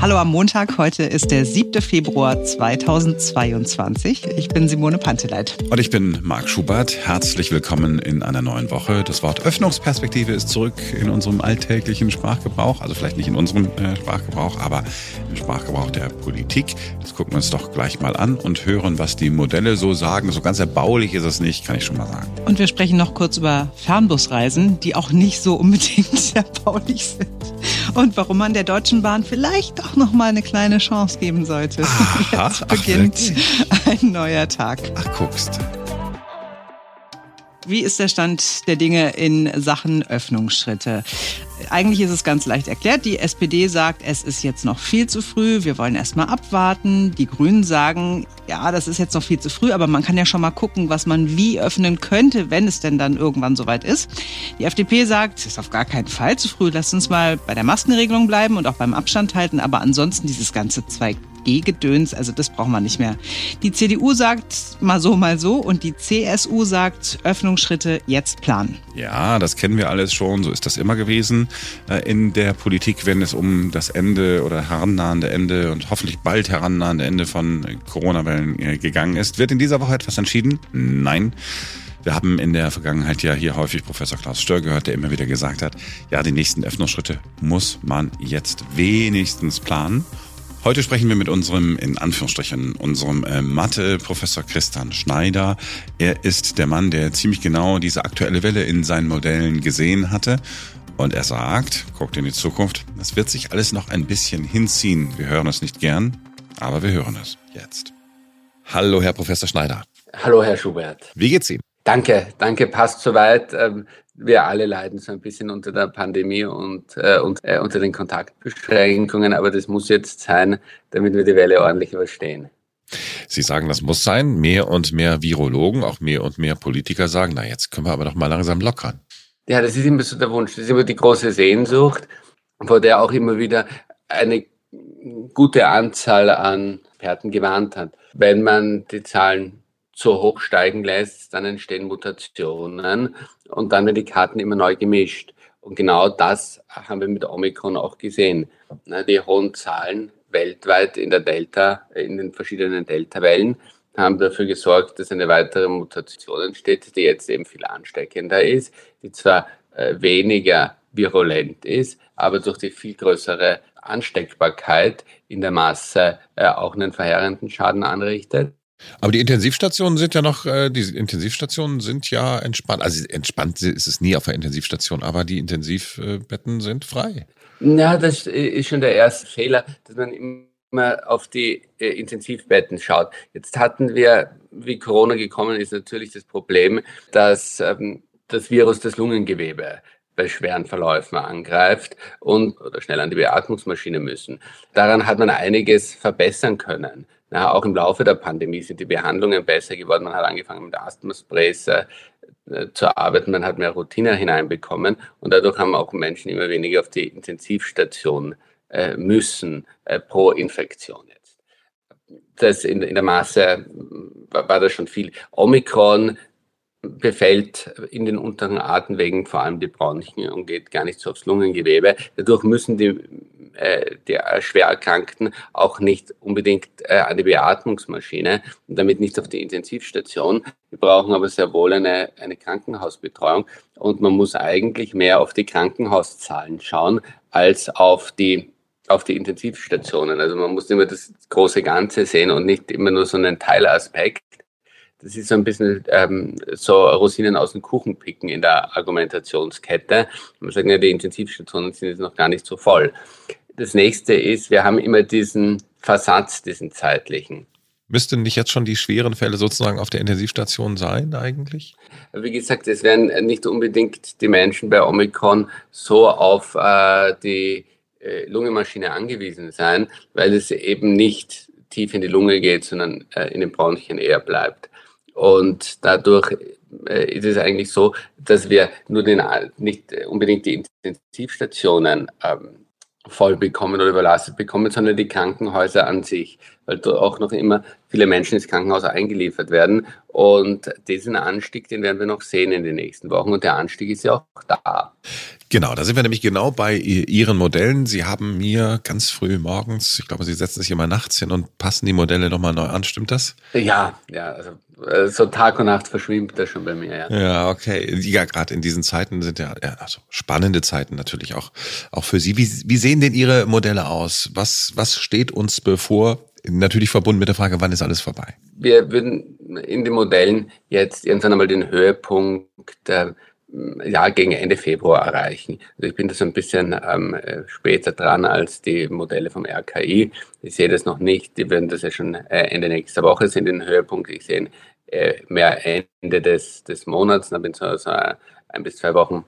Hallo am Montag, heute ist der 7. Februar 2022. Ich bin Simone Panteleit. Und ich bin Marc Schubert. Herzlich willkommen in einer neuen Woche. Das Wort Öffnungsperspektive ist zurück in unserem alltäglichen Sprachgebrauch. Also vielleicht nicht in unserem äh, Sprachgebrauch, aber im Sprachgebrauch der Politik. Das gucken wir uns doch gleich mal an und hören, was die Modelle so sagen. So ganz erbaulich ist es nicht, kann ich schon mal sagen. Und wir sprechen noch kurz über Fernbusreisen, die auch nicht so unbedingt erbaulich sind und warum man der Deutschen Bahn vielleicht doch noch mal eine kleine Chance geben sollte. Aha, Jetzt beginnt ach, ein neuer Tag. Ach, guckst. Wie ist der Stand der Dinge in Sachen Öffnungsschritte? Eigentlich ist es ganz leicht erklärt. Die SPD sagt, es ist jetzt noch viel zu früh. Wir wollen erst mal abwarten. Die Grünen sagen, ja, das ist jetzt noch viel zu früh, aber man kann ja schon mal gucken, was man wie öffnen könnte, wenn es denn dann irgendwann soweit ist. Die FDP sagt, es ist auf gar keinen Fall zu früh. Lasst uns mal bei der Maskenregelung bleiben und auch beim Abstand halten. Aber ansonsten dieses ganze 2G-Gedöns, also das brauchen wir nicht mehr. Die CDU sagt mal so, mal so und die CSU sagt Öffnungsschritte jetzt planen. Ja, das kennen wir alles schon. So ist das immer gewesen äh, in der Politik, wenn es um das Ende oder herannahende Ende und hoffentlich bald herannahende Ende von Corona-Wellen äh, gegangen ist. Wird in dieser Woche etwas entschieden? Nein. Wir haben in der Vergangenheit ja hier häufig Professor Klaus Stör gehört, der immer wieder gesagt hat, ja, die nächsten Öffnungsschritte muss man jetzt wenigstens planen. Heute sprechen wir mit unserem, in Anführungsstrichen, unserem äh, Mathe-Professor Christian Schneider. Er ist der Mann, der ziemlich genau diese aktuelle Welle in seinen Modellen gesehen hatte. Und er sagt, guckt in die Zukunft, das wird sich alles noch ein bisschen hinziehen. Wir hören es nicht gern, aber wir hören es jetzt. Hallo, Herr Professor Schneider. Hallo, Herr Schubert. Wie geht's Ihnen? Danke, danke, passt soweit. Ähm, wir alle leiden so ein bisschen unter der Pandemie und, äh, und äh, unter den Kontaktbeschränkungen, aber das muss jetzt sein, damit wir die Welle ordentlich überstehen. Sie sagen, das muss sein. Mehr und mehr Virologen, auch mehr und mehr Politiker sagen, na jetzt können wir aber doch mal langsam lockern. Ja, das ist immer so der Wunsch, das ist immer die große Sehnsucht, vor der auch immer wieder eine gute Anzahl an Experten gewarnt hat. Wenn man die Zahlen zu hoch steigen lässt, dann entstehen Mutationen und dann werden die Karten immer neu gemischt. Und genau das haben wir mit Omikron auch gesehen. Die hohen Zahlen weltweit in der Delta, in den verschiedenen Delta-Wellen haben dafür gesorgt, dass eine weitere Mutation entsteht, die jetzt eben viel ansteckender ist, die zwar äh, weniger virulent ist, aber durch die viel größere Ansteckbarkeit in der Masse äh, auch einen verheerenden Schaden anrichtet. Aber die Intensivstationen sind ja noch, äh, die Intensivstationen sind ja entspannt. Also entspannt ist es nie auf der Intensivstation, aber die Intensivbetten sind frei. Ja, das ist schon der erste Fehler, dass man immer auf die äh, Intensivbetten schaut. Jetzt hatten wir, wie Corona gekommen ist, natürlich das Problem, dass ähm, das Virus das Lungengewebe bei schweren Verläufen angreift und oder schnell an die Beatmungsmaschine müssen. Daran hat man einiges verbessern können. Na, auch im Laufe der Pandemie sind die Behandlungen besser geworden. Man hat angefangen mit Asthmasprays äh, zu arbeiten, man hat mehr Routine hineinbekommen und dadurch haben auch Menschen immer weniger auf die Intensivstation äh, müssen äh, pro Infektion jetzt. Das in, in der Masse war, war das schon viel. Omikron befällt in den unteren Atemwegen vor allem die Bronchien und geht gar nicht so aufs Lungengewebe. Dadurch müssen die äh, der Schwererkrankten auch nicht unbedingt äh, an die Beatmungsmaschine und damit nicht auf die Intensivstation. Wir brauchen aber sehr wohl eine, eine Krankenhausbetreuung und man muss eigentlich mehr auf die Krankenhauszahlen schauen als auf die auf die Intensivstationen. Also man muss immer das große Ganze sehen und nicht immer nur so einen Teilaspekt. Das ist so ein bisschen ähm, so Rosinen aus dem Kuchen picken in der Argumentationskette. Man sagt, ja, die Intensivstationen sind jetzt noch gar nicht so voll. Das nächste ist, wir haben immer diesen Versatz, diesen zeitlichen. Müssten nicht jetzt schon die schweren Fälle sozusagen auf der Intensivstation sein eigentlich? Wie gesagt, es werden nicht unbedingt die Menschen bei Omikron so auf äh, die äh, Lungenmaschine angewiesen sein, weil es eben nicht tief in die Lunge geht, sondern äh, in den Bronchien eher bleibt. Und dadurch äh, ist es eigentlich so, dass wir nur den, nicht unbedingt die Intensivstationen ähm, voll bekommen oder überlastet bekommen, sondern die Krankenhäuser an sich. weil da auch noch immer viele Menschen ins Krankenhaus eingeliefert werden. Und diesen Anstieg, den werden wir noch sehen in den nächsten Wochen. Und der Anstieg ist ja auch da. Genau, da sind wir nämlich genau bei Ihren Modellen. Sie haben mir ganz früh morgens, ich glaube, Sie setzen sich immer nachts hin und passen die Modelle nochmal neu an. Stimmt das? Ja, ja, also so Tag und Nacht verschwimmt das schon bei mir. Ja, ja okay. Ja, gerade in diesen Zeiten sind ja, ja also spannende Zeiten natürlich auch, auch für Sie. Wie, wie sehen denn Ihre Modelle aus? Was, was steht uns bevor? Natürlich verbunden mit der Frage, wann ist alles vorbei? Wir würden in den Modellen jetzt irgendwann einmal den Höhepunkt der ja, gegen Ende Februar erreichen. Also ich bin da so ein bisschen ähm, später dran als die Modelle vom RKI. Ich sehe das noch nicht. Die werden das ja schon äh, Ende nächster Woche sind den Höhepunkt. Ich sehe äh, mehr Ende des, des Monats. Dann bin ich so, so ein bis zwei Wochen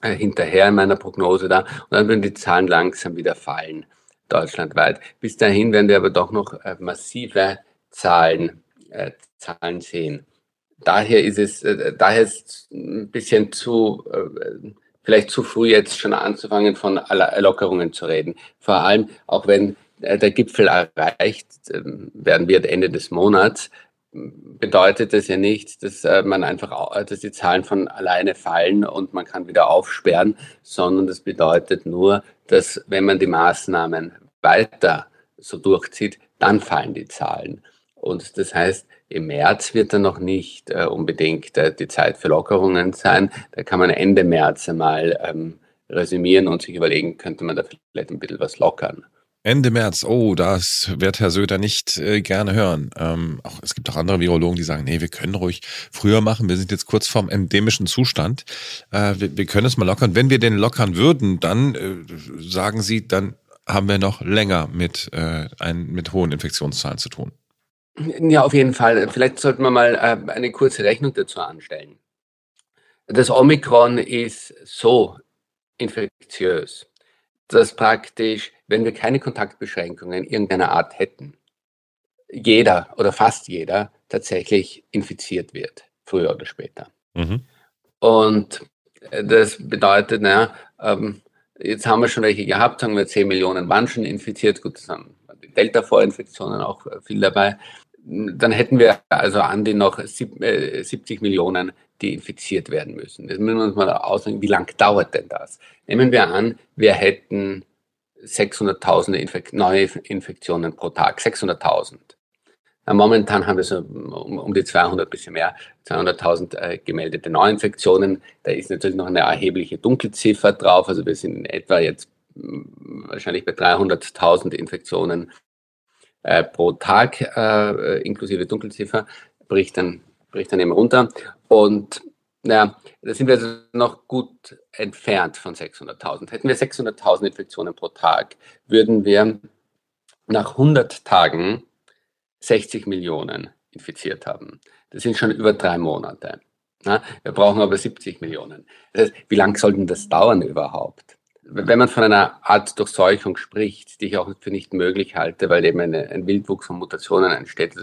äh, hinterher in meiner Prognose da. Und dann werden die Zahlen langsam wieder fallen, deutschlandweit. Bis dahin werden wir aber doch noch äh, massive Zahlen, äh, Zahlen sehen daher ist es, äh, daher ist ein bisschen zu, äh, vielleicht zu früh jetzt schon anzufangen, von Lockerungen zu reden. Vor allem, auch wenn äh, der Gipfel erreicht ähm, werden wird Ende des Monats, bedeutet das ja nicht, dass man einfach, dass die Zahlen von alleine fallen und man kann wieder aufsperren, sondern das bedeutet nur, dass wenn man die Maßnahmen weiter so durchzieht, dann fallen die Zahlen. Und das heißt, im März wird dann noch nicht äh, unbedingt äh, die Zeit für Lockerungen sein. Da kann man Ende März einmal ähm, resümieren und sich überlegen, könnte man da vielleicht ein bisschen was lockern. Ende März, oh, das wird Herr Söder nicht äh, gerne hören. Ähm, auch, es gibt auch andere Virologen, die sagen, nee, wir können ruhig früher machen. Wir sind jetzt kurz vorm endemischen Zustand. Äh, wir, wir, können es mal lockern. Wenn wir den lockern würden, dann äh, sagen Sie, dann haben wir noch länger mit, äh, ein, mit hohen Infektionszahlen zu tun. Ja, auf jeden Fall. Vielleicht sollten wir mal äh, eine kurze Rechnung dazu anstellen. Das Omikron ist so infektiös, dass praktisch, wenn wir keine Kontaktbeschränkungen irgendeiner Art hätten, jeder oder fast jeder tatsächlich infiziert wird, früher oder später. Mhm. Und äh, das bedeutet, naja, ähm, jetzt haben wir schon welche gehabt, haben wir 10 Millionen Menschen infiziert, gut, das haben Delta-Vorinfektionen auch äh, viel dabei dann hätten wir also an die noch 70 äh, Millionen, die infiziert werden müssen. Das müssen wir uns mal ausrechnen, wie lang dauert denn das? Nehmen wir an, wir hätten 600.000 Infek neue Infektionen pro Tag, 600.000. Momentan haben wir so um, um die 200, bisschen mehr, 200.000 äh, gemeldete Neuinfektionen. Da ist natürlich noch eine erhebliche Dunkelziffer drauf. Also wir sind in etwa jetzt wahrscheinlich bei 300.000 Infektionen äh, pro Tag äh, inklusive Dunkelziffer bricht dann, bricht dann eben runter. Und naja, da sind wir also noch gut entfernt von 600.000. Hätten wir 600.000 Infektionen pro Tag, würden wir nach 100 Tagen 60 Millionen infiziert haben. Das sind schon über drei Monate. Na, wir brauchen aber 70 Millionen. Das heißt, wie lange soll denn das dauern überhaupt? Wenn man von einer Art Durchseuchung spricht, die ich auch für nicht möglich halte, weil eben eine, ein Wildwuchs von Mutationen entsteht,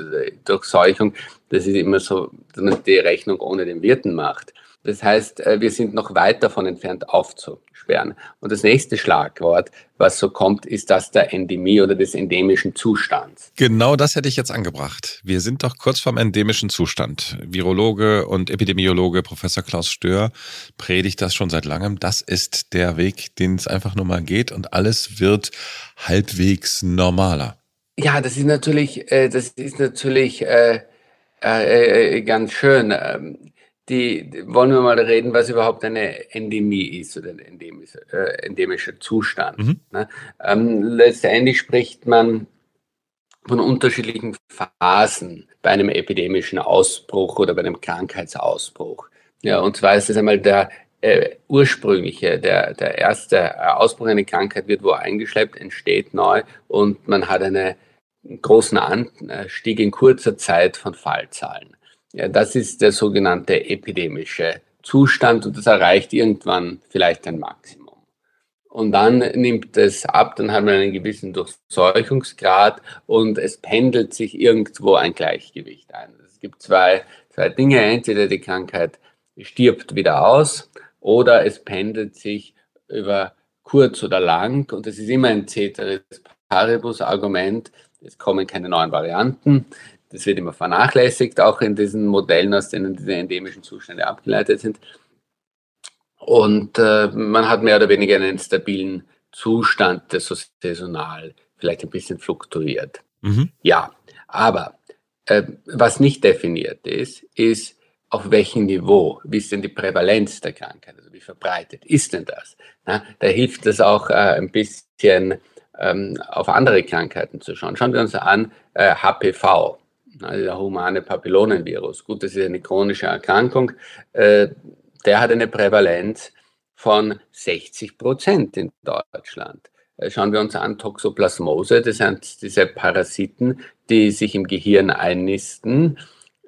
Durchseuchung, das ist immer so, dass man die Rechnung ohne den Wirten macht. Das heißt, äh, wir sind noch weit davon entfernt aufzusperren. Und das nächste Schlagwort, was so kommt, ist das der Endemie oder des endemischen Zustands. Genau das hätte ich jetzt angebracht. Wir sind doch kurz vorm endemischen Zustand. Virologe und Epidemiologe Professor Klaus Stör predigt das schon seit langem. Das ist der Weg, den es einfach nur mal geht und alles wird halbwegs normaler. Ja, das ist natürlich, äh, das ist natürlich äh, ganz schön. Die, wollen wir mal reden, was überhaupt eine Endemie ist oder ein endemischer, äh, endemischer Zustand. Mhm. Ne? Ähm, letztendlich spricht man von unterschiedlichen Phasen bei einem epidemischen Ausbruch oder bei einem Krankheitsausbruch. Ja, und zwar ist es einmal der äh, ursprüngliche, der, der erste Ausbruch einer Krankheit wird wo eingeschleppt, entsteht neu und man hat einen großen Anstieg in kurzer Zeit von Fallzahlen. Ja, das ist der sogenannte epidemische Zustand und das erreicht irgendwann vielleicht ein Maximum. Und dann nimmt es ab, dann haben wir einen gewissen Durchseuchungsgrad und es pendelt sich irgendwo ein Gleichgewicht ein. Es gibt zwei, zwei Dinge. Entweder die Krankheit stirbt wieder aus oder es pendelt sich über kurz oder lang und das ist immer ein Ceteris Paribus Argument, es kommen keine neuen Varianten. Das wird immer vernachlässigt, auch in diesen Modellen, aus denen diese endemischen Zustände abgeleitet sind. Und äh, man hat mehr oder weniger einen stabilen Zustand, der so saisonal vielleicht ein bisschen fluktuiert. Mhm. Ja, aber äh, was nicht definiert ist, ist, auf welchem Niveau, wie ist denn die Prävalenz der Krankheit, also wie verbreitet ist denn das? Na, da hilft es auch äh, ein bisschen ähm, auf andere Krankheiten zu schauen. Schauen wir uns an äh, HPV, der humane Papillonenvirus. Gut, das ist eine chronische Erkrankung. Äh, der hat eine Prävalenz von 60 Prozent in Deutschland. Äh, schauen wir uns an Toxoplasmose, das sind diese Parasiten, die sich im Gehirn einnisten.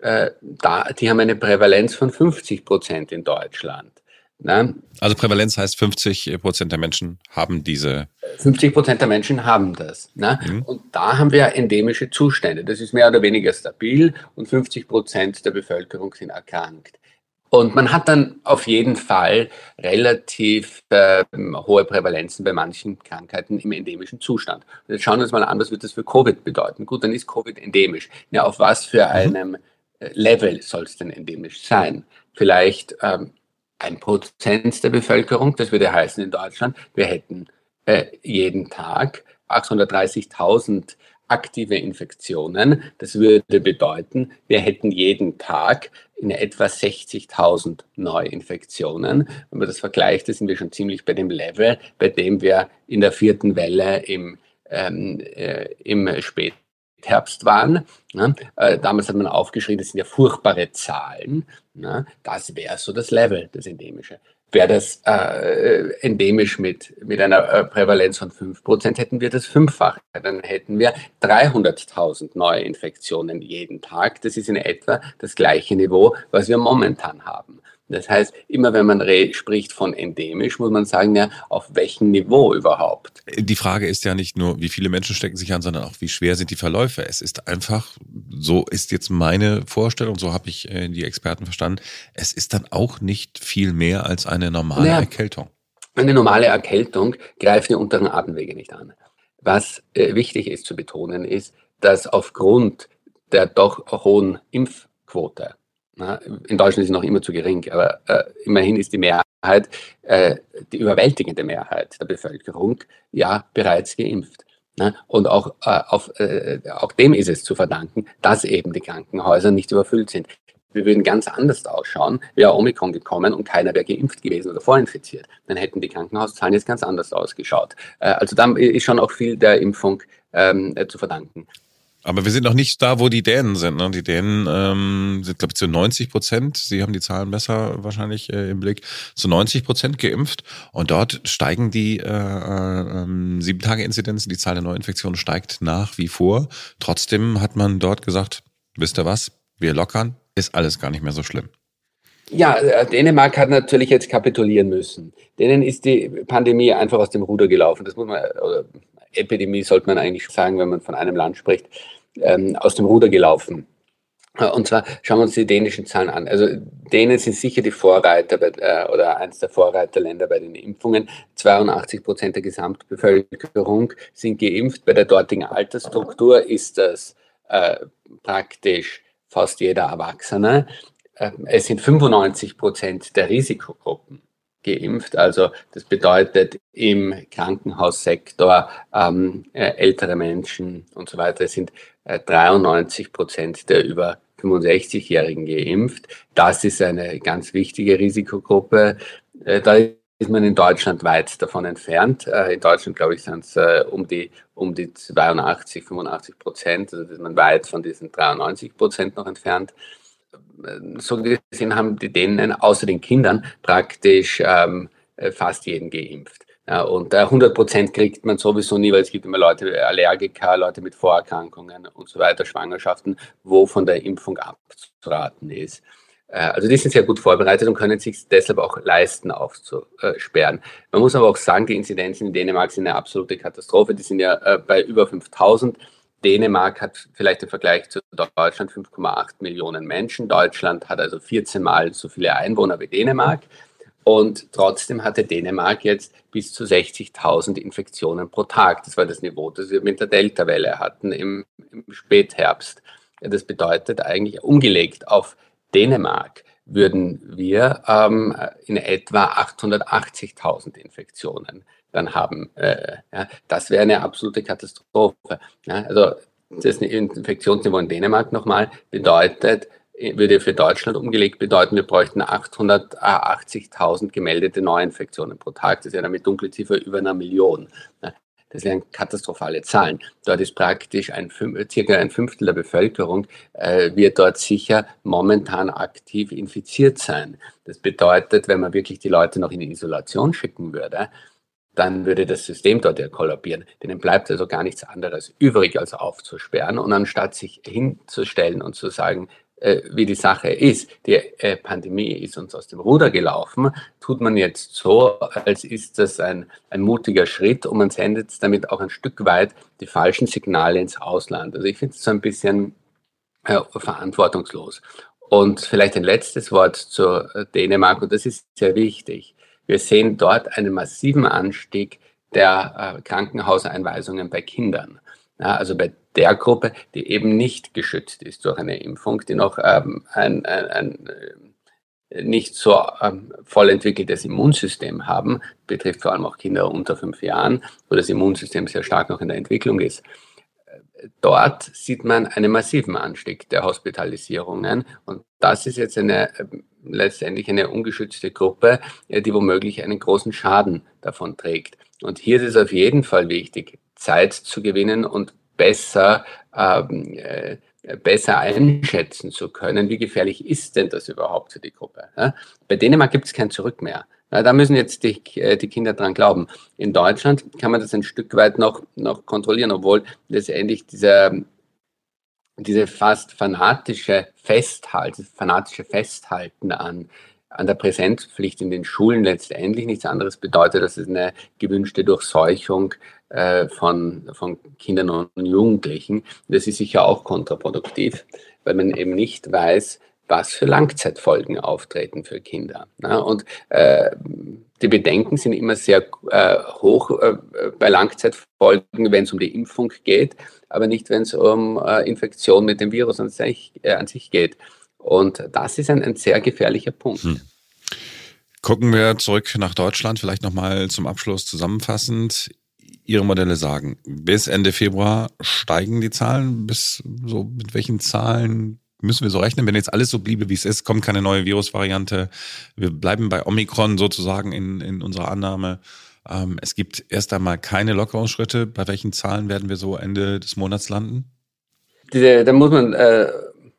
Äh, da, die haben eine Prävalenz von 50 Prozent in Deutschland. Ne? Also Prävalenz heißt 50 Prozent der Menschen haben diese. 50 Prozent der Menschen haben das. Ne? Mhm. Und da haben wir endemische Zustände. Das ist mehr oder weniger stabil und 50 Prozent der Bevölkerung sind erkrankt. Und man hat dann auf jeden Fall relativ äh, hohe Prävalenzen bei manchen Krankheiten im endemischen Zustand. Und jetzt schauen wir uns mal an, was wird das für Covid bedeuten. Gut, dann ist Covid endemisch. Ja, auf was für mhm. einem äh, Level soll es denn endemisch sein? Vielleicht ähm, ein Prozent der Bevölkerung, das würde heißen in Deutschland, wir hätten äh, jeden Tag 830.000 aktive Infektionen. Das würde bedeuten, wir hätten jeden Tag in etwa 60.000 Neuinfektionen. Wenn man das vergleicht, sind wir schon ziemlich bei dem Level, bei dem wir in der vierten Welle im, ähm, äh, im Spätherbst waren. Ne? Äh, damals hat man aufgeschrieben, das sind ja furchtbare Zahlen. Ne? Das wäre so das Level, das Endemische. Wäre das äh, endemisch mit, mit einer äh, Prävalenz von 5%, hätten wir das Fünffache. Dann hätten wir 300.000 neue Infektionen jeden Tag. Das ist in etwa das gleiche Niveau, was wir momentan haben. Das heißt, immer wenn man spricht von endemisch, muss man sagen, ja, auf welchem Niveau überhaupt? Die Frage ist ja nicht nur, wie viele Menschen stecken sich an, sondern auch, wie schwer sind die Verläufe. Es ist einfach, so ist jetzt meine Vorstellung, so habe ich äh, die Experten verstanden, es ist dann auch nicht viel mehr als eine normale naja, Erkältung. Eine normale Erkältung greift die unteren Atemwege nicht an. Was äh, wichtig ist zu betonen, ist, dass aufgrund der doch hohen Impfquote in Deutschland ist sie noch immer zu gering, aber äh, immerhin ist die Mehrheit, äh, die überwältigende Mehrheit der Bevölkerung ja bereits geimpft. Ne? Und auch, äh, auf, äh, auch dem ist es zu verdanken, dass eben die Krankenhäuser nicht überfüllt sind. Wir würden ganz anders ausschauen, wäre Omikron gekommen und keiner wäre geimpft gewesen oder vorinfiziert. Dann hätten die Krankenhauszahlen jetzt ganz anders ausgeschaut. Äh, also da ist schon auch viel der Impfung ähm, zu verdanken. Aber wir sind noch nicht da, wo die Dänen sind. Ne? Die Dänen ähm, sind, glaube ich, zu 90 Prozent, Sie haben die Zahlen besser wahrscheinlich äh, im Blick, zu 90 Prozent geimpft. Und dort steigen die äh, äh, sieben Tage Inzidenzen, die Zahl der Neuinfektionen steigt nach wie vor. Trotzdem hat man dort gesagt, wisst ihr was, wir lockern, ist alles gar nicht mehr so schlimm. Ja, äh, Dänemark hat natürlich jetzt kapitulieren müssen. Denen ist die Pandemie einfach aus dem Ruder gelaufen. Das muss man, oder Epidemie sollte man eigentlich sagen, wenn man von einem Land spricht, ähm, aus dem Ruder gelaufen. Und zwar schauen wir uns die dänischen Zahlen an. Also Dänen sind sicher die Vorreiter bei, äh, oder eines der Vorreiterländer bei den Impfungen. 82 Prozent der Gesamtbevölkerung sind geimpft. Bei der dortigen Altersstruktur ist das äh, praktisch fast jeder Erwachsene. Äh, es sind 95 Prozent der Risikogruppen geimpft. Also das bedeutet im Krankenhaussektor ähm, äh, ältere Menschen und so weiter sind äh, 93 Prozent der über 65-Jährigen geimpft. Das ist eine ganz wichtige Risikogruppe. Äh, da ist man in Deutschland weit davon entfernt. Äh, in Deutschland, glaube ich, sind es äh, um die, um die 82, 85 Prozent. Also ist man weit von diesen 93 Prozent noch entfernt so gesehen haben die Dänen außer den Kindern praktisch ähm, fast jeden geimpft. Ja, und äh, 100 Prozent kriegt man sowieso nie, weil es gibt immer Leute, Allergiker, Leute mit Vorerkrankungen und so weiter, Schwangerschaften, wo von der Impfung abzuraten ist. Äh, also die sind sehr gut vorbereitet und können sich deshalb auch leisten, aufzusperren. Man muss aber auch sagen, die Inzidenzen in Dänemark sind eine absolute Katastrophe. Die sind ja äh, bei über 5000. Dänemark hat vielleicht im Vergleich zu Deutschland 5,8 Millionen Menschen. Deutschland hat also 14 Mal so viele Einwohner wie Dänemark. Und trotzdem hatte Dänemark jetzt bis zu 60.000 Infektionen pro Tag. Das war das Niveau, das wir mit der Delta-Welle hatten im, im Spätherbst. Das bedeutet eigentlich umgelegt auf Dänemark würden wir ähm, in etwa 880.000 Infektionen dann haben. Äh, ja, das wäre eine absolute Katastrophe. Ja, also das Infektionsniveau in Dänemark nochmal bedeutet, würde für Deutschland umgelegt bedeuten, wir bräuchten 880.000 gemeldete Neuinfektionen pro Tag. Das wäre dann mit Dunkelziffer über einer Million. Das wären katastrophale Zahlen. Dort ist praktisch ein, circa ein Fünftel der Bevölkerung äh, wird dort sicher momentan aktiv infiziert sein. Das bedeutet, wenn man wirklich die Leute noch in die Isolation schicken würde, dann würde das System dort ja kollabieren. Denen bleibt also gar nichts anderes übrig, als aufzusperren. Und anstatt sich hinzustellen und zu sagen, äh, wie die Sache ist. Die äh, Pandemie ist uns aus dem Ruder gelaufen, tut man jetzt so, als ist das ein, ein mutiger Schritt und man sendet damit auch ein Stück weit die falschen Signale ins Ausland. Also ich finde es so ein bisschen äh, verantwortungslos. Und vielleicht ein letztes Wort zu äh, Dänemark, und das ist sehr wichtig. Wir sehen dort einen massiven Anstieg der äh, Krankenhauseinweisungen bei Kindern. Ja, also bei der Gruppe, die eben nicht geschützt ist durch eine Impfung, die noch ähm, ein, ein, ein äh, nicht so ähm, voll entwickeltes Immunsystem haben, betrifft vor allem auch Kinder unter fünf Jahren, wo das Immunsystem sehr stark noch in der Entwicklung ist. Dort sieht man einen massiven Anstieg der Hospitalisierungen und das ist jetzt eine äh, letztendlich eine ungeschützte Gruppe, äh, die womöglich einen großen Schaden davon trägt. Und hier ist es auf jeden Fall wichtig, Zeit zu gewinnen und besser, ähm, äh, besser einschätzen zu können, wie gefährlich ist denn das überhaupt für die Gruppe. Ja? Bei Dänemark gibt es kein Zurück mehr. Ja, da müssen jetzt die, äh, die Kinder dran glauben. In Deutschland kann man das ein Stück weit noch, noch kontrollieren, obwohl letztendlich dieser, diese fast fanatische Festhalten, fanatische Festhalten an an der Präsenzpflicht in den Schulen letztendlich nichts anderes bedeutet, dass es eine gewünschte Durchseuchung von, von Kindern und Jugendlichen. Das ist sicher auch kontraproduktiv, weil man eben nicht weiß, was für Langzeitfolgen auftreten für Kinder. Und äh, die Bedenken sind immer sehr äh, hoch äh, bei Langzeitfolgen, wenn es um die Impfung geht, aber nicht, wenn es um äh, Infektion mit dem Virus an sich, äh, an sich geht. Und das ist ein, ein sehr gefährlicher Punkt. Hm. Gucken wir zurück nach Deutschland, vielleicht nochmal zum Abschluss zusammenfassend. Ihre Modelle sagen, bis Ende Februar steigen die Zahlen. Bis so mit welchen Zahlen müssen wir so rechnen? Wenn jetzt alles so bliebe, wie es ist, kommt keine neue Virusvariante. Wir bleiben bei Omikron sozusagen in, in unserer Annahme. Ähm, es gibt erst einmal keine Lockerungsschritte. Bei welchen Zahlen werden wir so Ende des Monats landen? Da muss man äh,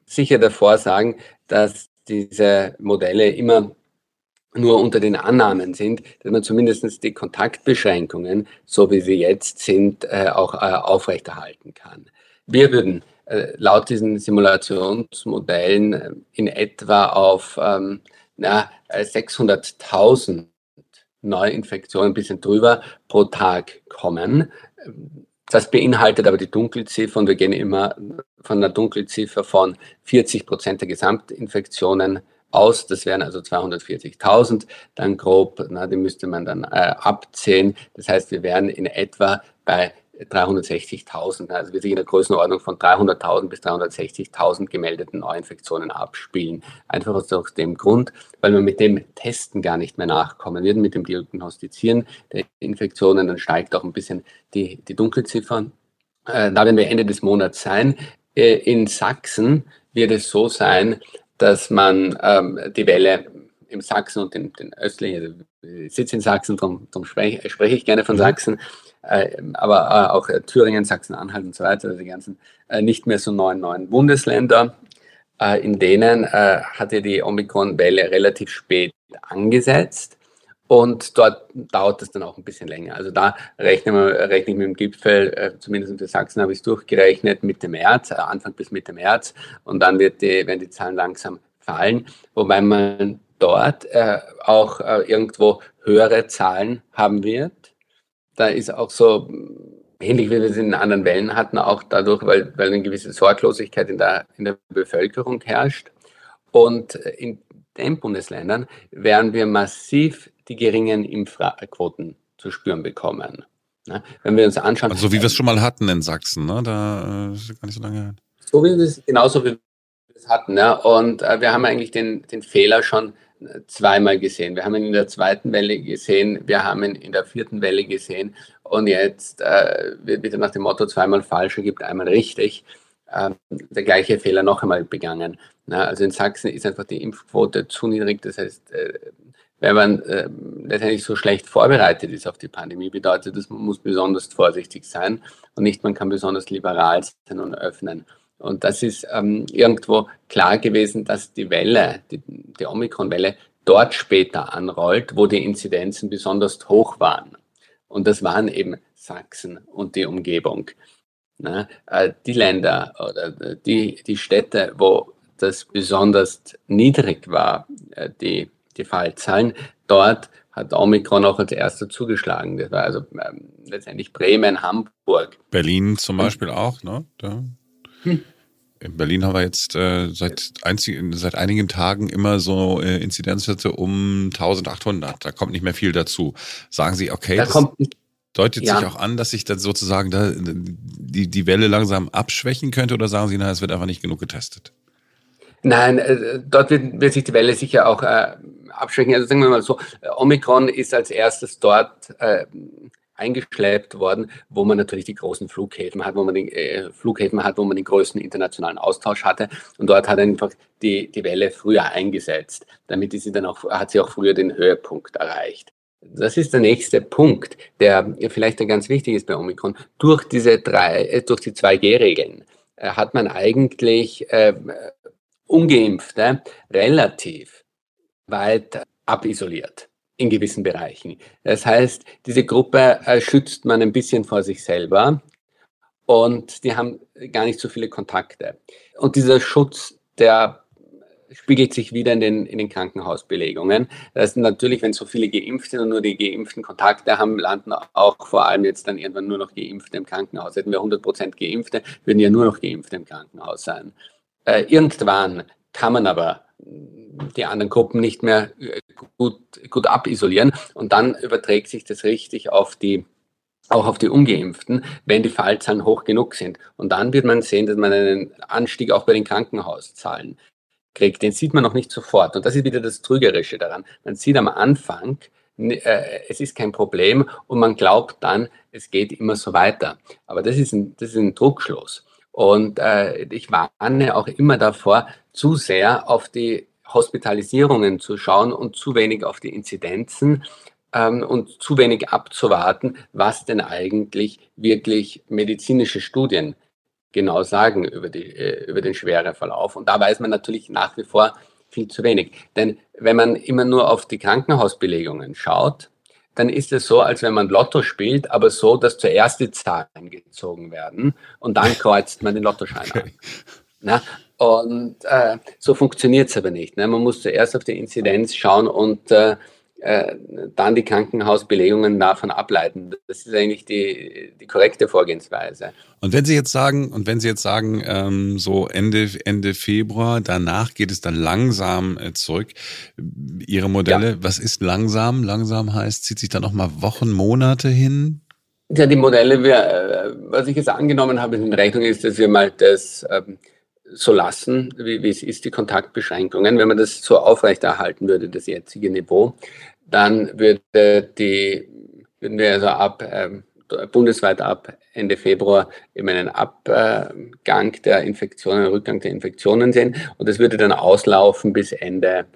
sicher davor sagen, dass diese Modelle immer nur unter den Annahmen sind, dass man zumindest die Kontaktbeschränkungen, so wie sie jetzt sind, äh, auch äh, aufrechterhalten kann. Wir würden äh, laut diesen Simulationsmodellen in etwa auf ähm, 600.000 Neuinfektionen, ein bisschen drüber pro Tag kommen. Das beinhaltet aber die Dunkelziffer und wir gehen immer von einer Dunkelziffer von 40 Prozent der Gesamtinfektionen aus. Das wären also 240.000 dann grob. Na, die müsste man dann äh, abzählen. Das heißt, wir wären in etwa bei 360.000, also wir sich in der Größenordnung von 300.000 bis 360.000 gemeldeten Neuinfektionen abspielen. Einfach aus dem Grund, weil wir mit dem Testen gar nicht mehr nachkommen wird, mit dem Diagnostizieren der Infektionen, dann steigt auch ein bisschen die, die Dunkelziffer. Äh, da werden wir Ende des Monats sein. Äh, in Sachsen wird es so sein, dass man ähm, die Welle im Sachsen und den, den östlichen, also ich sitze in Sachsen, darum, darum spreche, spreche, ich gerne von mhm. Sachsen, äh, aber äh, auch äh, Thüringen, Sachsen-Anhalt und so weiter, also die ganzen äh, nicht mehr so neuen neuen Bundesländer, äh, in denen hatte die Omikron-Welle relativ spät angesetzt. Und dort dauert es dann auch ein bisschen länger. Also da rechne, rechne ich mit dem Gipfel, äh, zumindest für Sachsen habe ich es durchgerechnet, Mitte März, äh, Anfang bis Mitte März. Und dann wird die, werden die Zahlen langsam fallen, wobei man dort äh, auch äh, irgendwo höhere Zahlen haben wird. Da ist auch so ähnlich wie wir es in anderen Wellen hatten, auch dadurch, weil, weil eine gewisse Sorglosigkeit in der, in der Bevölkerung herrscht. Und in den Bundesländern werden wir massiv die geringen Impfquoten zu spüren bekommen. Ne? Wenn wir uns anschauen. Also, wie wir es schon mal hatten in Sachsen, ne? da äh, ist gar nicht so lange her. So wie wir es, genauso wie wir es hatten. Ja? Und äh, wir haben eigentlich den, den Fehler schon äh, zweimal gesehen. Wir haben ihn in der zweiten Welle gesehen, wir haben ihn in der vierten Welle gesehen und jetzt äh, wird wieder nach dem Motto zweimal falsch gibt einmal richtig äh, der gleiche Fehler noch einmal begangen. Na, also in Sachsen ist einfach die Impfquote zu niedrig. Das heißt, äh, wenn man äh, letztendlich so schlecht vorbereitet ist auf die Pandemie, bedeutet das, man muss besonders vorsichtig sein und nicht, man kann besonders liberal sein und öffnen. Und das ist ähm, irgendwo klar gewesen, dass die Welle, die, die Omikron-Welle, dort später anrollt, wo die Inzidenzen besonders hoch waren. Und das waren eben Sachsen und die Umgebung. Na, äh, die Länder oder die, die Städte, wo das besonders niedrig war, äh, die die Fallzahlen. Dort hat Omikron auch als erster zugeschlagen. Das war also ähm, letztendlich Bremen, Hamburg. Berlin zum Beispiel auch, ne? Da. Hm. In Berlin haben wir jetzt äh, seit, einzig, seit einigen Tagen immer so äh, Inzidenzwerte um 1800. Da kommt nicht mehr viel dazu. Sagen Sie, okay, da das deutet ja. sich auch an, dass sich dann sozusagen da die, die Welle langsam abschwächen könnte oder sagen Sie, na, es wird einfach nicht genug getestet? Nein, äh, dort wird, wird sich die Welle sicher auch äh, abschwächen. Also sagen wir mal so, Omikron ist als erstes dort äh, eingeschleppt worden, wo man natürlich die großen Flughäfen hat, wo man die äh, Flughäfen hat, wo man den größten internationalen Austausch hatte. Und dort hat einfach die, die Welle früher eingesetzt. Damit ist sie dann auch, hat sie auch früher den Höhepunkt erreicht. Das ist der nächste Punkt, der vielleicht ganz wichtig ist bei Omikron. Durch diese drei, äh, durch die 2G-Regeln äh, hat man eigentlich äh, Ungeimpfte relativ weit abisoliert in gewissen Bereichen. Das heißt, diese Gruppe äh, schützt man ein bisschen vor sich selber und die haben gar nicht so viele Kontakte. Und dieser Schutz, der spiegelt sich wieder in den, in den Krankenhausbelegungen. Das ist natürlich, wenn so viele geimpft sind und nur die Geimpften Kontakte haben, landen auch vor allem jetzt dann irgendwann nur noch Geimpfte im Krankenhaus. Hätten wir 100 Prozent Geimpfte, würden ja nur noch Geimpfte im Krankenhaus sein. Äh, irgendwann kann man aber die anderen Gruppen nicht mehr äh, gut, gut abisolieren und dann überträgt sich das richtig auf die auch auf die Ungeimpften, wenn die Fallzahlen hoch genug sind. Und dann wird man sehen, dass man einen Anstieg auch bei den Krankenhauszahlen kriegt. Den sieht man noch nicht sofort. Und das ist wieder das Trügerische daran. Man sieht am Anfang, äh, es ist kein Problem und man glaubt dann, es geht immer so weiter. Aber das ist ein, das ist ein Druckschluss. Und äh, ich warne auch immer davor, zu sehr auf die Hospitalisierungen zu schauen und zu wenig auf die Inzidenzen ähm, und zu wenig abzuwarten, was denn eigentlich wirklich medizinische Studien genau sagen über, die, äh, über den schweren Verlauf. Und da weiß man natürlich nach wie vor viel zu wenig. Denn wenn man immer nur auf die Krankenhausbelegungen schaut, dann ist es so, als wenn man Lotto spielt, aber so, dass zuerst die Zahlen gezogen werden und dann kreuzt man den Lottoschein okay. an. Na? Und äh, so funktioniert es aber nicht. Ne? Man muss zuerst auf die Inzidenz schauen und äh, äh, dann die Krankenhausbelegungen davon ableiten. Das ist eigentlich die, die korrekte Vorgehensweise. Und wenn Sie jetzt sagen, und wenn Sie jetzt sagen, ähm, so Ende, Ende Februar, danach geht es dann langsam äh, zurück. Ihre Modelle, ja. was ist langsam? Langsam heißt, zieht sich da nochmal Wochen, Monate hin? Ja, die Modelle, wir, äh, was ich jetzt angenommen habe in Rechnung ist, dass wir mal das ähm, so lassen, wie, wie es ist, die Kontaktbeschränkungen. Wenn man das so aufrechterhalten würde, das jetzige Niveau, dann würde die, würden wir also ab ähm, bundesweit ab Ende Februar eben einen Abgang der Infektionen, einen Rückgang der Infektionen sehen. Und das würde dann auslaufen bis Ende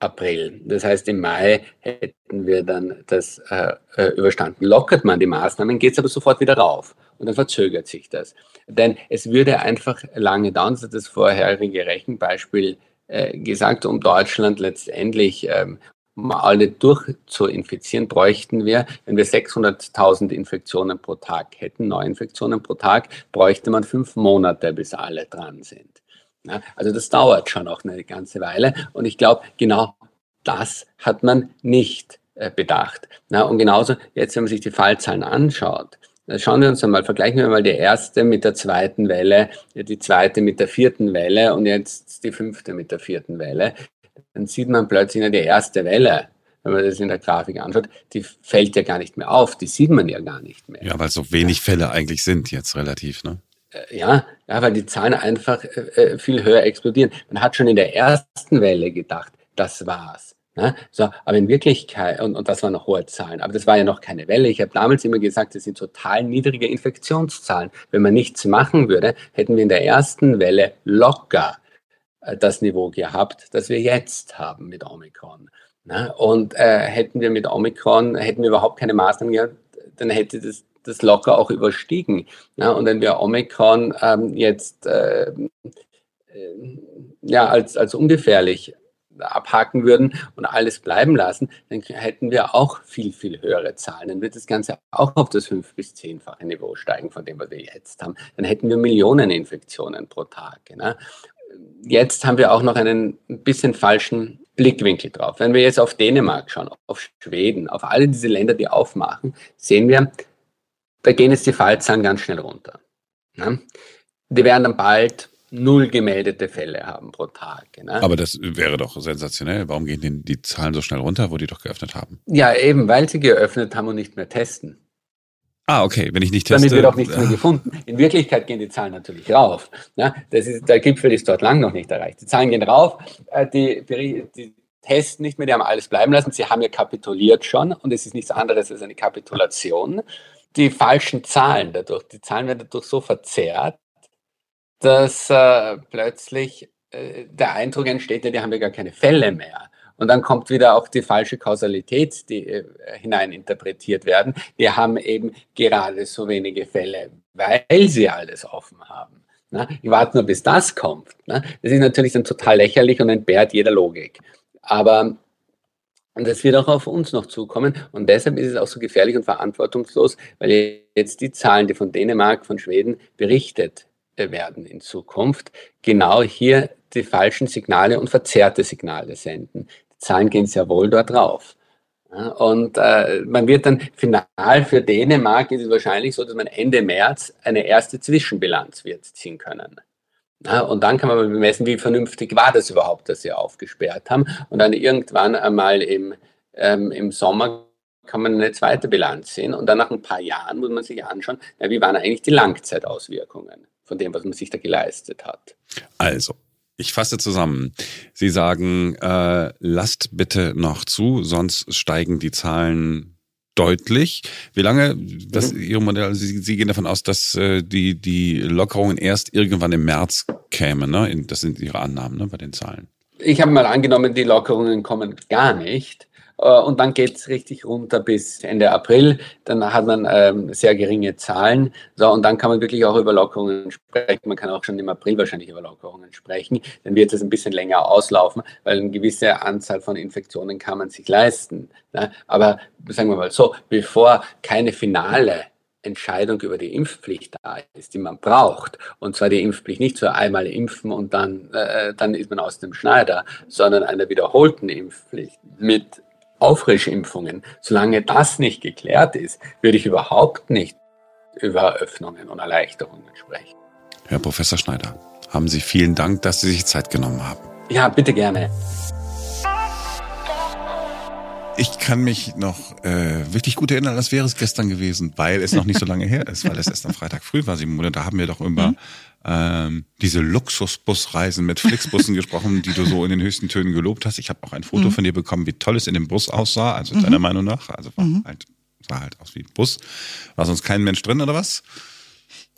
April. Das heißt, im Mai hätten wir dann das äh, äh überstanden. Lockert man die Maßnahmen, geht es aber sofort wieder rauf und dann verzögert sich das. Denn es würde einfach lange dauern, das das vorherige Rechenbeispiel äh, gesagt, um Deutschland letztendlich ähm, alle durchzuinfizieren, bräuchten wir, wenn wir 600.000 Infektionen pro Tag hätten, Neuinfektionen pro Tag, bräuchte man fünf Monate, bis alle dran sind. Ja, also das dauert schon auch eine ganze Weile. Und ich glaube, genau das hat man nicht äh, bedacht. Na, und genauso jetzt, wenn man sich die Fallzahlen anschaut, Schauen wir uns einmal, vergleichen wir mal die erste mit der zweiten Welle, die zweite mit der vierten Welle und jetzt die fünfte mit der vierten Welle dann sieht man plötzlich die erste Welle wenn man das in der Grafik anschaut, die fällt ja gar nicht mehr auf, die sieht man ja gar nicht mehr. Ja, weil so wenig Fälle eigentlich sind jetzt relativ, ne? Äh, ja, ja, weil die Zahlen einfach äh, äh, viel höher explodieren. Man hat schon in der ersten Welle gedacht, das war's. Ne? So, aber in Wirklichkeit, und, und das waren noch hohe Zahlen, aber das war ja noch keine Welle. Ich habe damals immer gesagt, das sind total niedrige Infektionszahlen. Wenn man nichts machen würde, hätten wir in der ersten Welle locker das Niveau gehabt, das wir jetzt haben mit Omikron. Ne? Und äh, hätten wir mit Omikron, hätten wir überhaupt keine Maßnahmen gehabt, dann hätte das, das locker auch überstiegen. Ne? Und wenn wir Omikron ähm, jetzt äh, äh, ja, als, als ungefährlich abhaken würden und alles bleiben lassen, dann hätten wir auch viel, viel höhere Zahlen. Dann wird das Ganze auch auf das fünf- bis zehnfache Niveau steigen, von dem was wir jetzt haben. Dann hätten wir Millionen Infektionen pro Tag. Ne? Jetzt haben wir auch noch einen bisschen falschen Blickwinkel drauf. Wenn wir jetzt auf Dänemark schauen, auf Schweden, auf alle diese Länder, die aufmachen, sehen wir, da gehen jetzt die Fallzahlen ganz schnell runter. Ne? Die werden dann bald null gemeldete Fälle haben pro Tag. Ne? Aber das wäre doch sensationell. Warum gehen denn die Zahlen so schnell runter, wo die doch geöffnet haben? Ja, eben, weil sie geöffnet haben und nicht mehr testen. Ah, okay, wenn ich nicht teste. Damit wird auch nichts mehr gefunden. In Wirklichkeit gehen die Zahlen natürlich rauf. Ja, das ist, der Gipfel ist dort lang noch nicht erreicht. Die Zahlen gehen rauf, äh, die, die testen nicht mehr, die haben alles bleiben lassen. Sie haben ja kapituliert schon und es ist nichts anderes als eine Kapitulation. Die falschen Zahlen dadurch, die Zahlen werden dadurch so verzerrt, dass äh, plötzlich äh, der Eindruck entsteht, ja, die haben ja gar keine Fälle mehr. Und dann kommt wieder auch die falsche Kausalität, die äh, hineininterpretiert werden. Wir haben eben gerade so wenige Fälle, weil sie alles offen haben. Na, ich warte nur, bis das kommt. Na. Das ist natürlich dann total lächerlich und entbehrt jeder Logik. Aber und das wird auch auf uns noch zukommen. Und deshalb ist es auch so gefährlich und verantwortungslos, weil jetzt die Zahlen, die von Dänemark, von Schweden berichtet äh, werden in Zukunft, genau hier die falschen Signale und verzerrte Signale senden. Zahlen gehen sehr wohl dort drauf. Und äh, man wird dann final für Dänemark ist es wahrscheinlich so, dass man Ende März eine erste Zwischenbilanz wird ziehen können. Ja, und dann kann man bemessen, wie vernünftig war das überhaupt, dass sie aufgesperrt haben. Und dann irgendwann einmal im, ähm, im Sommer kann man eine zweite Bilanz sehen. Und dann nach ein paar Jahren muss man sich anschauen, ja, wie waren eigentlich die Langzeitauswirkungen von dem, was man sich da geleistet hat. Also, ich fasse zusammen. Sie sagen, äh, lasst bitte noch zu, sonst steigen die Zahlen deutlich. Wie lange, das mhm. Ihre Modell, also Sie, Sie gehen davon aus, dass äh, die, die Lockerungen erst irgendwann im März kämen, ne? Das sind Ihre Annahmen ne, bei den Zahlen. Ich habe mal angenommen, die Lockerungen kommen gar nicht. Äh, und dann geht es richtig runter bis Ende April. Dann hat man ähm, sehr geringe Zahlen. So, und dann kann man wirklich auch über Lockerungen sprechen. Man kann auch schon im April wahrscheinlich über Lockerungen sprechen. Dann wird es ein bisschen länger auslaufen, weil eine gewisse Anzahl von Infektionen kann man sich leisten. Ne? Aber sagen wir mal so, bevor keine finale Entscheidung über die Impfpflicht da ist, die man braucht. Und zwar die Impfpflicht nicht so einmal impfen und dann, äh, dann ist man aus dem Schneider, sondern einer wiederholten Impfpflicht mit Auffrischimpfungen. Solange das nicht geklärt ist, würde ich überhaupt nicht über Öffnungen und Erleichterungen sprechen. Herr Professor Schneider, haben Sie vielen Dank, dass Sie sich Zeit genommen haben. Ja, bitte gerne. Ich kann mich noch äh, wirklich gut erinnern, das wäre es gestern gewesen, weil es noch nicht so lange her ist, weil es erst am Freitag früh war, Simone. Da haben wir doch über mhm. Ähm, diese Luxusbusreisen mit Flixbussen gesprochen, die du so in den höchsten Tönen gelobt hast. Ich habe auch ein Foto mhm. von dir bekommen, wie toll es in dem Bus aussah, also mhm. deiner Meinung nach. Also war mhm. halt, sah halt aus wie ein Bus. War sonst kein Mensch drin oder was?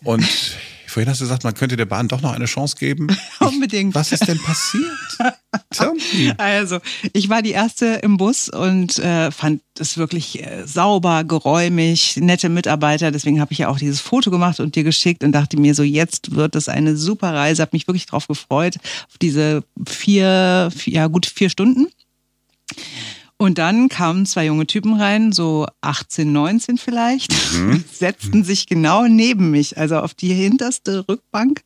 Und Vorhin hast du gesagt, man könnte der Bahn doch noch eine Chance geben. Unbedingt. was ist denn passiert? Also, ich war die erste im Bus und äh, fand es wirklich äh, sauber, geräumig, nette Mitarbeiter. Deswegen habe ich ja auch dieses Foto gemacht und dir geschickt und dachte mir so, jetzt wird es eine super Reise. Habe mich wirklich darauf gefreut, auf diese vier, vier ja gut vier Stunden. Und dann kamen zwei junge Typen rein, so 18, 19 vielleicht, mhm. setzten sich genau neben mich, also auf die hinterste Rückbank,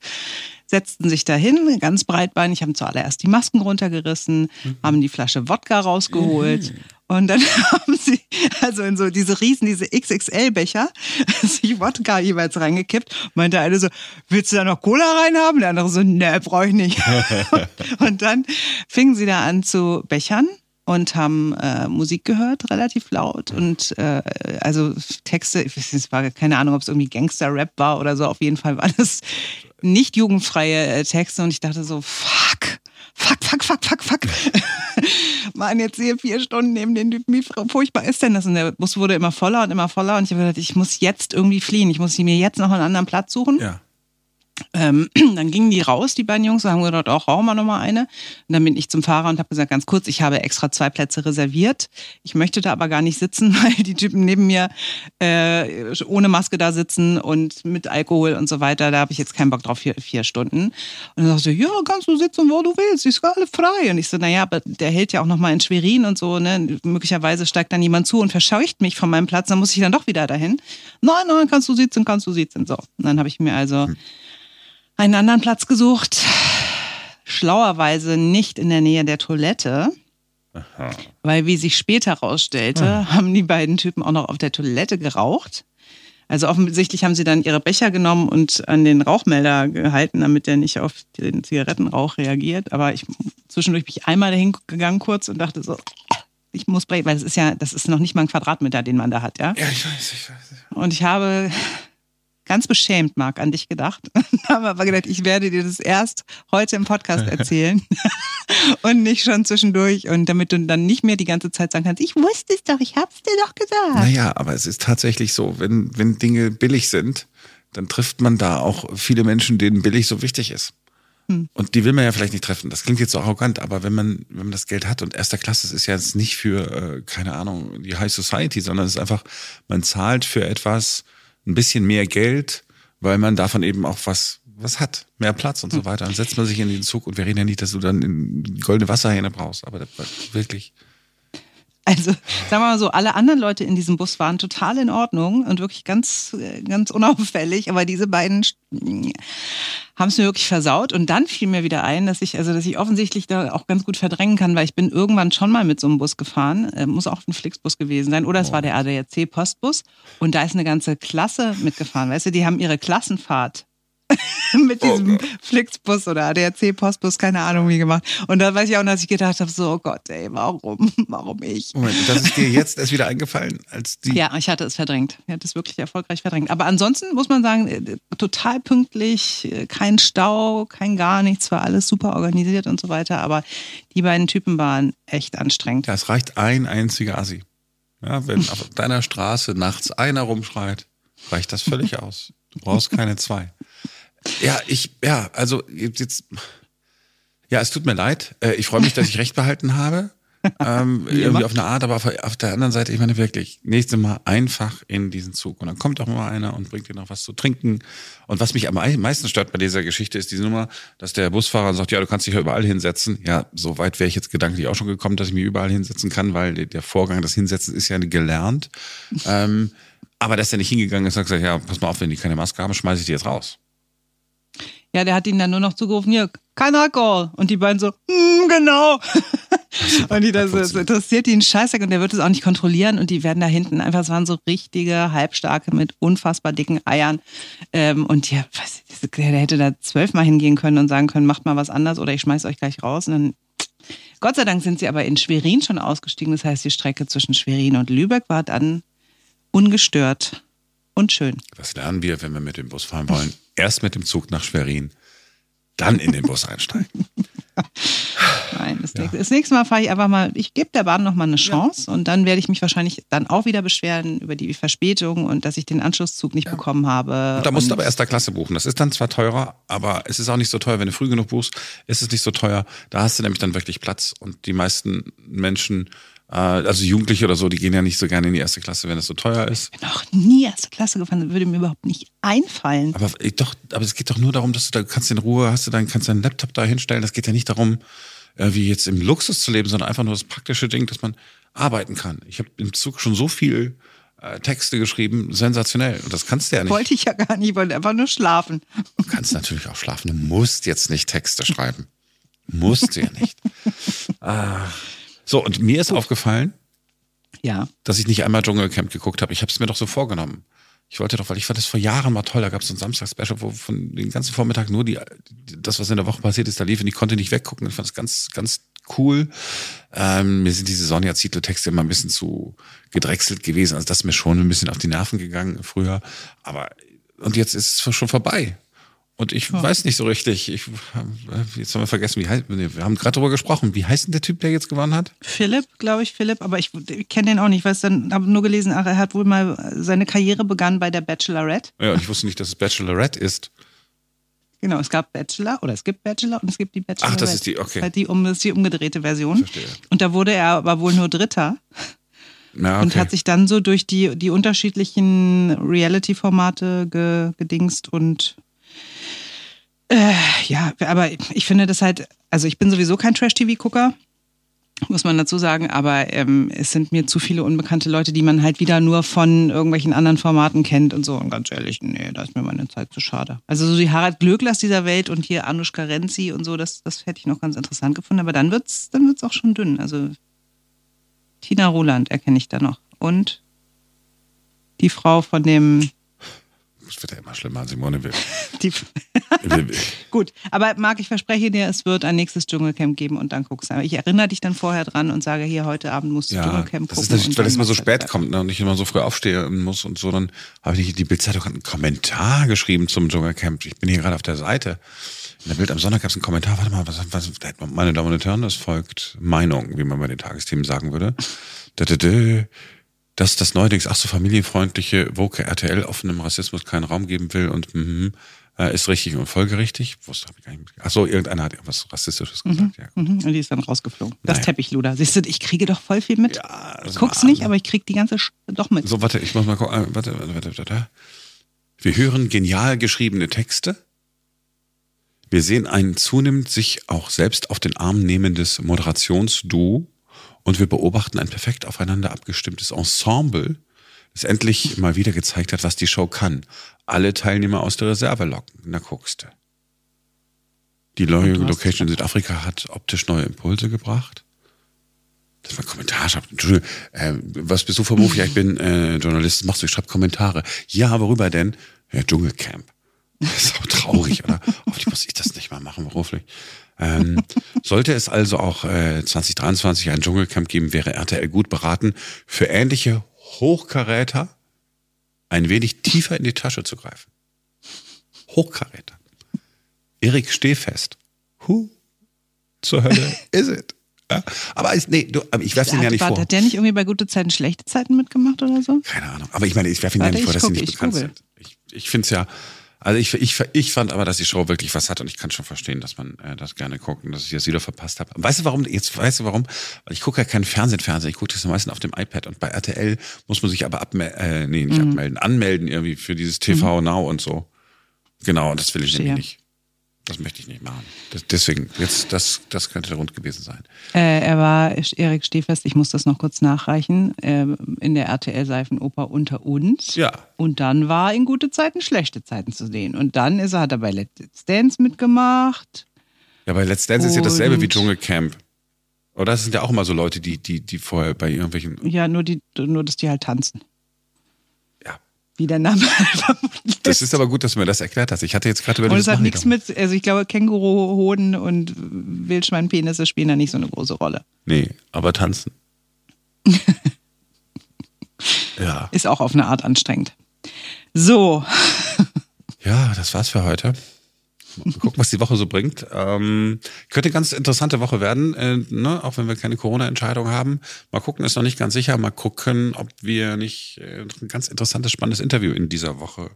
setzten sich dahin, ganz breitbeinig, haben zuallererst die Masken runtergerissen, mhm. haben die Flasche Wodka rausgeholt. Mhm. Und dann haben sie also in so diese riesen, diese XXL-Becher sich Wodka jeweils reingekippt. Meinte eine so, willst du da noch Cola reinhaben? Der andere so, ne, brauche ich nicht. und dann fingen sie da an zu bechern und haben äh, Musik gehört, relativ laut. Und äh, also Texte, ich weiß nicht, war keine Ahnung, ob es irgendwie Gangster-Rap war oder so. Auf jeden Fall war das nicht jugendfreie äh, Texte. Und ich dachte so, fuck, fuck, fuck, fuck, fuck, fuck. Mann, jetzt hier vier Stunden neben den Typen, wie furchtbar ist denn das? Und der Bus wurde immer voller und immer voller. Und ich habe gedacht, ich muss jetzt irgendwie fliehen. Ich muss mir jetzt noch einen anderen Platz suchen. Ja. Ähm, dann gingen die raus, die beiden Jungs, und haben gedacht, auch rauchen wir nochmal eine. Und dann bin ich zum Fahrer und habe gesagt, ganz kurz, ich habe extra zwei Plätze reserviert. Ich möchte da aber gar nicht sitzen, weil die Typen neben mir äh, ohne Maske da sitzen und mit Alkohol und so weiter. Da habe ich jetzt keinen Bock drauf, vier, vier Stunden. Und dann sagte ja, kannst du sitzen, wo du willst, ist alle frei. Und ich so, naja, aber der hält ja auch nochmal in Schwerin und so, ne? Möglicherweise steigt dann jemand zu und verscheucht mich von meinem Platz, dann muss ich dann doch wieder dahin. Nein, nein, kannst du sitzen, kannst du sitzen. So. Und dann habe ich mir also hm einen anderen Platz gesucht. Schlauerweise nicht in der Nähe der Toilette. Aha. Weil, wie sich später herausstellte, ah. haben die beiden Typen auch noch auf der Toilette geraucht. Also offensichtlich haben sie dann ihre Becher genommen und an den Rauchmelder gehalten, damit der nicht auf den Zigarettenrauch reagiert. Aber ich zwischendurch bin ich einmal dahin gegangen kurz und dachte so, ich muss brechen, weil das ist ja, das ist noch nicht mal ein Quadratmeter, den man da hat, ja. Ja, ich weiß, ich weiß. Und ich habe ganz beschämt, Marc, an dich gedacht. haben aber gedacht, ich werde dir das erst heute im Podcast erzählen und nicht schon zwischendurch und damit du dann nicht mehr die ganze Zeit sagen kannst, ich wusste es doch, ich hab's dir doch gesagt. Naja, aber es ist tatsächlich so, wenn, wenn Dinge billig sind, dann trifft man da auch viele Menschen, denen billig so wichtig ist. Hm. Und die will man ja vielleicht nicht treffen. Das klingt jetzt so arrogant, aber wenn man, wenn man das Geld hat und erster Klasse, das ist ja jetzt nicht für, äh, keine Ahnung, die High Society, sondern es ist einfach, man zahlt für etwas, ein bisschen mehr Geld, weil man davon eben auch was, was hat, mehr Platz und so hm. weiter. Dann setzt man sich in den Zug und wir reden ja nicht, dass du dann in goldene Wasserhähne brauchst, aber wirklich. Also, sagen wir mal so, alle anderen Leute in diesem Bus waren total in Ordnung und wirklich ganz, ganz unauffällig, aber diese beiden haben es mir wirklich versaut. Und dann fiel mir wieder ein, dass ich, also, dass ich offensichtlich da auch ganz gut verdrängen kann, weil ich bin irgendwann schon mal mit so einem Bus gefahren. Äh, muss auch ein Flixbus gewesen sein. Oder es war der ADAC-Postbus. Und da ist eine ganze Klasse mitgefahren. Weißt du, die haben ihre Klassenfahrt mit diesem oh Flixbus oder ADAC-Postbus, keine Ahnung wie gemacht. Und da weiß ich auch, dass ich gedacht habe, so oh Gott, ey, warum, warum ich? Moment, das ist dir jetzt erst wieder eingefallen, als die. Ja, ich hatte es verdrängt. Ich hatte es wirklich erfolgreich verdrängt. Aber ansonsten muss man sagen, äh, total pünktlich, äh, kein Stau, kein gar nichts, war alles super organisiert und so weiter. Aber die beiden Typen waren echt anstrengend. Ja, es reicht ein einziger Assi. Ja, wenn auf deiner Straße nachts einer rumschreit, reicht das völlig aus. Du brauchst keine zwei. Ja, ich, ja, also jetzt, ja, es tut mir leid. Äh, ich freue mich, dass ich recht behalten habe. ähm, irgendwie auf eine Art, aber auf, auf, der anderen Seite, ich meine wirklich, nächstes Mal einfach in diesen Zug. Und dann kommt auch mal einer und bringt dir noch was zu trinken. Und was mich am meisten stört bei dieser Geschichte, ist diese Nummer, dass der Busfahrer sagt, ja, du kannst dich ja überall hinsetzen. Ja, so weit wäre ich jetzt gedanklich auch schon gekommen, dass ich mich überall hinsetzen kann, weil der Vorgang des Hinsetzens ist ja gelernt. ähm, aber dass er nicht hingegangen ist und gesagt, ja, pass mal auf, wenn die keine Maske haben, schmeiße ich die jetzt raus. Ja, der hat ihn dann nur noch zugerufen, hier, kein Alkohol. Und die beiden so, mm, genau. und die, das, das interessiert ihn scheiße und der wird es auch nicht kontrollieren und die werden da hinten einfach, es waren so richtige Halbstarke mit unfassbar dicken Eiern. Ähm, und ja, was, der hätte da zwölfmal hingehen können und sagen können, macht mal was anders oder ich schmeiß euch gleich raus. Und dann, Gott sei Dank sind sie aber in Schwerin schon ausgestiegen. Das heißt, die Strecke zwischen Schwerin und Lübeck war dann ungestört und schön. Was lernen wir, wenn wir mit dem Bus fahren wollen? Erst mit dem Zug nach Schwerin, dann in den Bus einsteigen. Nein, das, ja. nächste, das, nächste Mal fahre ich einfach mal, ich gebe der Bahn noch mal eine Chance ja. und dann werde ich mich wahrscheinlich dann auch wieder beschweren über die Verspätung und dass ich den Anschlusszug nicht ja. bekommen habe. Und da musst du aber erster Klasse buchen. Das ist dann zwar teurer, aber es ist auch nicht so teuer, wenn du früh genug buchst, ist es nicht so teuer. Da hast du nämlich dann wirklich Platz und die meisten Menschen also Jugendliche oder so, die gehen ja nicht so gerne in die erste Klasse, wenn es so teuer ist. Ich bin noch nie erste Klasse gefahren, das würde mir überhaupt nicht einfallen. Aber doch, aber es geht doch nur darum, dass du da kannst in Ruhe, hast du dann kannst deinen Laptop da hinstellen. Das geht ja nicht darum, äh, wie jetzt im Luxus zu leben, sondern einfach nur das praktische Ding, dass man arbeiten kann. Ich habe im Zug schon so viel äh, Texte geschrieben, sensationell. Und das kannst du ja nicht. Wollte ich ja gar nicht, ich wollte einfach nur schlafen. Du kannst natürlich auch schlafen. Du musst jetzt nicht Texte schreiben. musst du ja nicht. ah. So, und mir ist aufgefallen, Ja. dass ich nicht einmal Dschungelcamp geguckt habe. Ich habe es mir doch so vorgenommen. Ich wollte doch, weil ich fand das vor Jahren mal toll. Da gab es so ein Samstag-Special, wo von den ganzen Vormittag nur die, das, was in der Woche passiert ist, da lief und ich konnte nicht weggucken. Ich fand es ganz, ganz cool. Ähm, mir sind diese Sonja Zietlow-Texte immer ein bisschen zu gedrechselt gewesen. Also das ist mir schon ein bisschen auf die Nerven gegangen früher. Aber und jetzt ist es schon vorbei. Und ich weiß nicht so richtig. Ich, jetzt haben wir vergessen, wie heißt. Wir haben gerade darüber gesprochen. Wie heißt denn der Typ, der jetzt gewonnen hat? Philipp, glaube ich, Philipp, aber ich, ich kenne den auch nicht, dann habe nur gelesen, ach, er hat wohl mal seine Karriere begann bei der Bachelorette. Ja, und ich wusste nicht, dass es Bachelorette ist. Genau, es gab Bachelor oder es gibt Bachelor und es gibt die Bachelorette. Ach, das ist die, okay. Halt die, um, das ist die umgedrehte Version. Verstehe. Und da wurde er aber wohl nur Dritter Ja, okay. und hat sich dann so durch die, die unterschiedlichen Reality-Formate ge, gedingst und äh, ja, aber ich finde das halt, also ich bin sowieso kein Trash-TV-Gucker, muss man dazu sagen, aber ähm, es sind mir zu viele unbekannte Leute, die man halt wieder nur von irgendwelchen anderen Formaten kennt und so. Und ganz ehrlich, nee, da ist mir meine Zeit zu schade. Also so die Harald Glöcklers dieser Welt und hier Anushka Renzi und so, das, das hätte ich noch ganz interessant gefunden, aber dann wird's, dann wird's auch schon dünn. Also Tina Roland erkenne ich da noch. Und die Frau von dem, Das wird ja immer schlimmer, Simone. Wir, die, wir, gut, aber Marc, ich verspreche dir, es wird ein nächstes Dschungelcamp geben und dann guckst du. Ich erinnere dich dann vorher dran und sage, hier, heute Abend musst du ja, Dschungelcamp das gucken. ist natürlich, und weil es immer so spät das. kommt ne, und ich immer so früh aufstehen muss und so. Dann habe ich die Bildzeitung hat einen Kommentar geschrieben zum Dschungelcamp. Ich bin hier gerade auf der Seite. In der Bild am Sonntag gab es einen Kommentar. Warte mal, was, was, meine Damen und Herren, das folgt Meinung, wie man bei den Tagesthemen sagen würde. Da, da, da. Dass das neuerdings ach so familienfreundliche Woke RTL offenem Rassismus keinen Raum geben will und mhm, äh, ist richtig und folgerichtig. Wusste ich gar nicht mit. Ach so, irgendeiner hat irgendwas Rassistisches gesagt. Ja, Mhm, und die ist dann rausgeflogen. Das Naja. Teppichluder. Siehst du, ich kriege doch voll viel mit. Ja, ich das guck's nicht, aber ich krieg die ganze Sch doch mit. So, warte, ich muss mal gucken. äh, Warte, warte, warte, warte. Wir hören genial geschriebene Texte. Wir sehen ein zunehmend sich auch selbst auf den Arm nehmendes Moderationsduo und wir beobachten ein perfekt aufeinander abgestimmtes Ensemble, das endlich mal wieder gezeigt hat, was die Show kann. Alle Teilnehmer aus der Reserve locken. Na, guckst du. Die neue Location in Südafrika hat optisch neue Impulse gebracht. Das war ein Kommentar. schreibt, Entschuldigung, äh, was bist du für Beruf? Ja, ich bin äh, Journalist. Was machst du? Ich schreibe Kommentare. Ja, worüber denn? Ja, Dschungelcamp. Das ist auch traurig, oder? Hoffentlich muss ich das nicht mal machen beruflich. Ähm, sollte es also auch äh, 2023 ein Dschungelcamp geben, wäre RTL gut beraten, für ähnliche Hochkaräter ein wenig tiefer in die Tasche zu greifen. Hochkaräter. Erik Stehfest. Who zur Hölle is it? Ja, aber ich, nee, du, aber ich werfe ihn ja nicht hat, vor. hat der nicht irgendwie bei gute Zeiten, schlechte Zeiten mitgemacht oder so? Keine Ahnung. Aber ich meine, ich werfe ihn ja nicht vor, dass sie nicht ich bekannt sind. Ich, ich finde es ja, also ich, ich, ich fand aber, dass die Show wirklich was hat und ich kann schon verstehen, dass man äh, das gerne guckt und dass ich das wieder verpasst habe. Weißt du warum? Jetzt weißt du warum? Weil ich gucke ja keinen Fernsehen, Fernseher, ich gucke das meistens auf dem iPad und bei RTL muss man sich aber abmelden, äh, nee, nicht Mhm. abmelden, anmelden irgendwie für dieses TV Now und so. Genau, und das will ich Verstehe. nämlich nicht. Das möchte ich nicht machen. Das, deswegen, jetzt, das, das könnte der Grund gewesen sein. Äh, er war Erik Stehfest, ich muss das noch kurz nachreichen, äh, in der RTL-Seifenoper Unter uns. Ja. Und dann war in gute Zeiten, schlechte Zeiten zu sehen. Und dann ist er, hat er bei Let's Dance mitgemacht. Ja, bei Let's Dance ist ja dasselbe wie Dschungelcamp. Oder das sind ja auch immer so Leute, die, die, die vorher bei irgendwelchen. Ja, nur, die, nur dass die halt tanzen. Wie der Name vermutlich Das ist aber gut, dass du mir das erklärt hast. Ich hatte jetzt gerade Und überlegt, es hat nichts mit, also ich glaube, Känguruhoden und Wildschweinpenisse spielen da nicht so eine große Rolle. Nee, aber tanzen. ja. Ist auch auf eine Art anstrengend. So, Ja, das war's für heute. Mal gucken, was die Woche so bringt. Ähm, könnte eine ganz interessante Woche werden, äh, ne? auch wenn wir keine Corona-Entscheidung haben. Mal gucken, ist noch nicht ganz sicher. Mal gucken, ob wir nicht äh, ein ganz interessantes, spannendes Interview in dieser Woche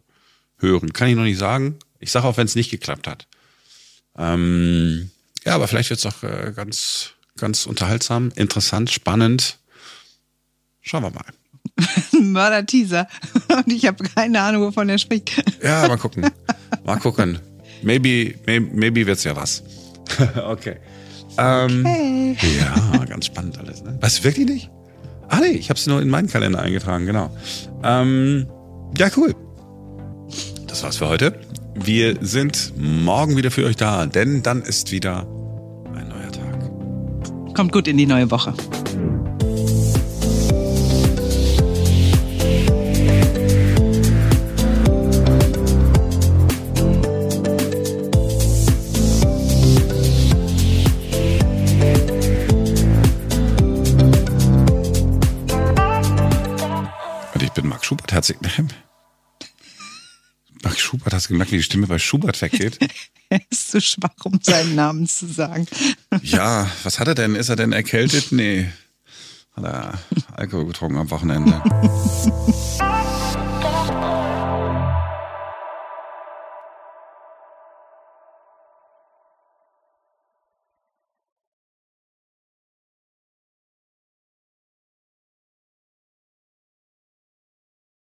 hören. Kann ich noch nicht sagen. Ich sage auch, wenn es nicht geklappt hat. Ähm, ja, aber vielleicht wird's auch äh, ganz, ganz unterhaltsam, interessant, spannend. Schauen wir mal. Mörder-Teaser. Und ich habe keine Ahnung, wovon er spricht. Ja, mal gucken. Mal gucken. Maybe, maybe, maybe wird's ja was. okay. Ähm, Hey. Ja, ganz spannend alles. Ne? Weißt du wirklich nicht? Ah nee, ich habe es nur in meinen Kalender eingetragen, genau. Ähm, ja, cool. Das war's für heute. Wir sind morgen wieder für euch da, denn dann ist wieder ein neuer Tag. Kommt gut in die neue Woche. hat sie. Ach, Schubert, hast du gemerkt, wie die Stimme bei Schubert weggeht? er ist zu schwach, um seinen Namen zu sagen. ja, was hat er denn? Ist er denn erkältet? Nee. Hat er Alkohol getrunken am Wochenende.